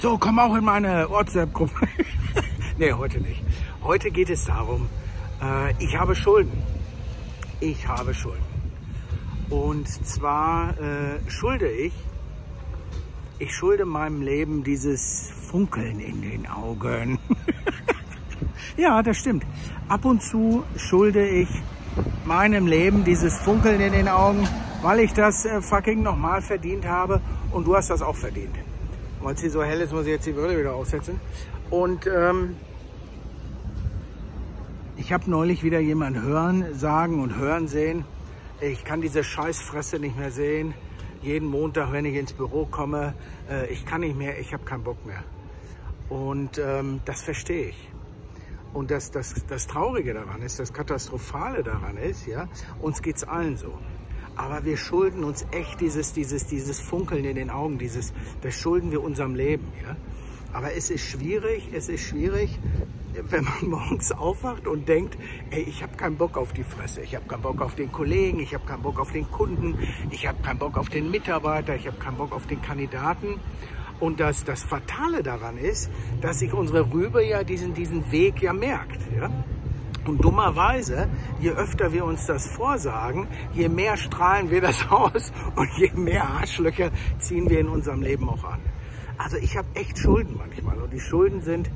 So, komm auch in meine WhatsApp-Gruppe. nee, heute nicht. Heute geht es darum, äh, ich habe Schulden. Ich habe Schulden. Und zwar äh, schulde ich, ich schulde meinem Leben dieses Funkeln in den Augen. ja, das stimmt. Ab und zu schulde ich meinem Leben dieses Funkeln in den Augen, weil ich das äh, fucking nochmal verdient habe und du hast das auch verdient. Weil es hier so hell ist, muss ich jetzt die Brille wieder aufsetzen. Und ähm, ich habe neulich wieder jemand hören, sagen und hören sehen, ich kann diese Scheißfresse nicht mehr sehen. Jeden Montag, wenn ich ins Büro komme, äh, ich kann nicht mehr, ich habe keinen Bock mehr. Und ähm, das verstehe ich. Und das, das, das Traurige daran ist, das Katastrophale daran ist, ja, uns geht's allen so. Aber wir schulden uns echt dieses, dieses, dieses Funkeln in den Augen, dieses, das schulden wir unserem Leben, ja. Aber es ist schwierig, es ist schwierig, wenn man morgens aufwacht und denkt, ey, ich habe keinen Bock auf die Fresse, ich habe keinen Bock auf den Kollegen, ich habe keinen Bock auf den Kunden, ich habe keinen Bock auf den Mitarbeiter, ich habe keinen Bock auf den Kandidaten. Und das, das Fatale daran ist, dass sich unsere Rübe ja diesen, diesen Weg ja merkt. Ja? Und dummerweise, je öfter wir uns das vorsagen, je mehr strahlen wir das aus und je mehr Arschlöcher ziehen wir in unserem Leben auch an. Also ich habe echt Schulden manchmal und die Schulden sind,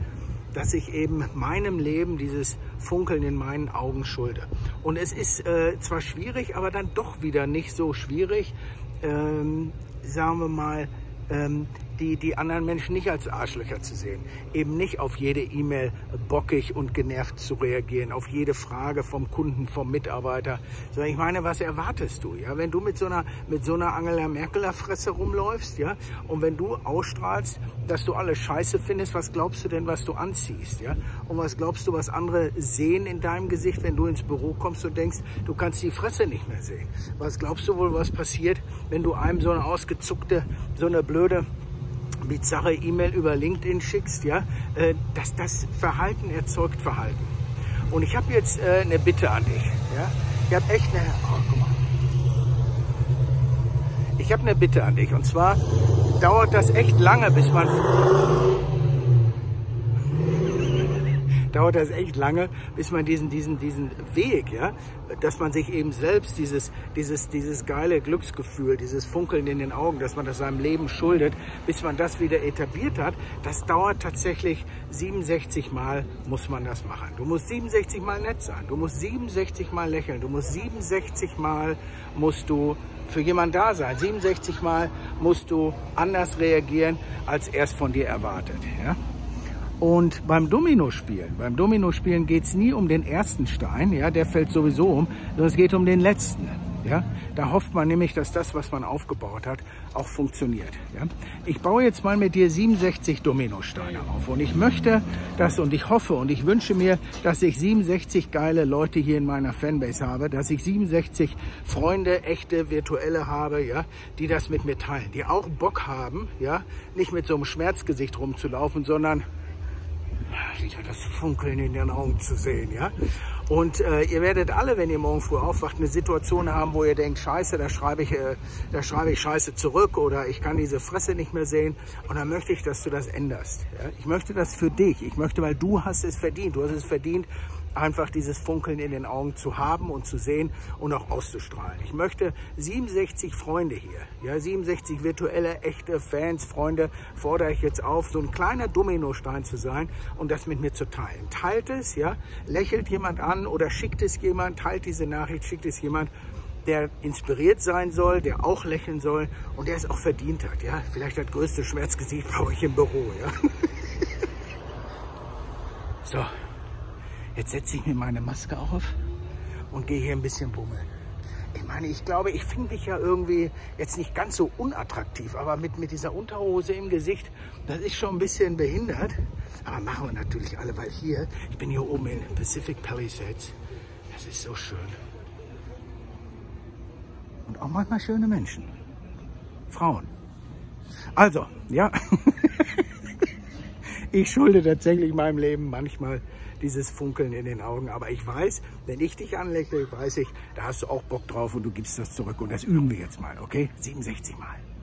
dass ich eben meinem Leben dieses Funkeln in meinen Augen schulde. Und es ist äh, zwar schwierig, aber dann doch wieder nicht so schwierig, ähm, sagen wir mal, ähm, die, die anderen Menschen nicht als Arschlöcher zu sehen. Eben nicht auf jede E-Mail bockig und genervt zu reagieren, auf jede Frage vom Kunden, vom Mitarbeiter. Sondern ich meine, was erwartest du? Ja, wenn du mit so einer, mit so einer Angela Merkeler Fresse rumläufst, ja, und wenn du ausstrahlst, dass du alles scheiße findest, was glaubst du denn, was du anziehst, ja? Und was glaubst du, was andere sehen in deinem Gesicht, wenn du ins Büro kommst und denkst, du kannst die Fresse nicht mehr sehen? Was glaubst du wohl, was passiert, wenn du einem so eine ausgezuckte, so eine blöde bizarre E-Mail über LinkedIn schickst, ja, äh, dass das Verhalten erzeugt Verhalten. Und ich habe jetzt äh, eine Bitte an dich. Ja? Ich habe echt eine, oh, guck mal. Ich habe eine Bitte an dich. Und zwar dauert das echt lange, bis man dauert das echt lange, bis man diesen, diesen, diesen Weg, ja, dass man sich eben selbst dieses, dieses, dieses geile Glücksgefühl, dieses Funkeln in den Augen, dass man das seinem Leben schuldet, bis man das wieder etabliert hat, das dauert tatsächlich 67 Mal muss man das machen. Du musst 67 Mal nett sein, du musst 67 Mal lächeln, du musst 67 Mal musst du für jemand da sein. 67 Mal musst du anders reagieren, als er es von dir erwartet. Ja? Und beim Dominospielen, beim Dominospielen geht es nie um den ersten Stein, ja, der fällt sowieso um, sondern es geht um den letzten. Ja, da hofft man nämlich, dass das, was man aufgebaut hat, auch funktioniert. Ja. Ich baue jetzt mal mit dir 67 Dominosteine auf und ich möchte das und ich hoffe und ich wünsche mir, dass ich 67 geile Leute hier in meiner Fanbase habe, dass ich 67 Freunde, echte, virtuelle habe, ja, die das mit mir teilen, die auch Bock haben, ja, nicht mit so einem Schmerzgesicht rumzulaufen, sondern wieder das Funkeln in den Augen zu sehen, ja. Und äh, ihr werdet alle, wenn ihr morgen früh aufwacht, eine Situation haben, wo ihr denkt, Scheiße, da schreibe ich, äh, da schreibe ich Scheiße zurück oder ich kann diese Fresse nicht mehr sehen. Und dann möchte ich, dass du das änderst. Ja? Ich möchte das für dich. Ich möchte, weil du hast es verdient. Du hast es verdient, einfach dieses Funkeln in den Augen zu haben und zu sehen und auch auszustrahlen. Ich möchte 67 Freunde hier, ja, 67 virtuelle, echte Fans, Freunde, fordere ich jetzt auf, so ein kleiner Dominostein zu sein und das mit mir zu teilen. Teilt es, ja, lächelt jemand an oder schickt es jemand, teilt diese Nachricht, schickt es jemand, der inspiriert sein soll, der auch lächeln soll und der es auch verdient hat, ja. Vielleicht das größte Schmerzgesicht brauche ich im Büro, ja. so. Jetzt setze ich mir meine Maske auf und gehe hier ein bisschen bummeln. Ich meine, ich glaube, ich finde mich ja irgendwie jetzt nicht ganz so unattraktiv, aber mit, mit dieser Unterhose im Gesicht, das ist schon ein bisschen behindert. Aber machen wir natürlich alle, weil hier, ich bin hier oben in Pacific Palisades. Das ist so schön. Und auch manchmal schöne Menschen. Frauen. Also, ja. ich schulde tatsächlich meinem Leben manchmal dieses Funkeln in den Augen. Aber ich weiß, wenn ich dich anlächle, weiß ich, da hast du auch Bock drauf und du gibst das zurück. Und das üben wir jetzt mal, okay? 67 Mal.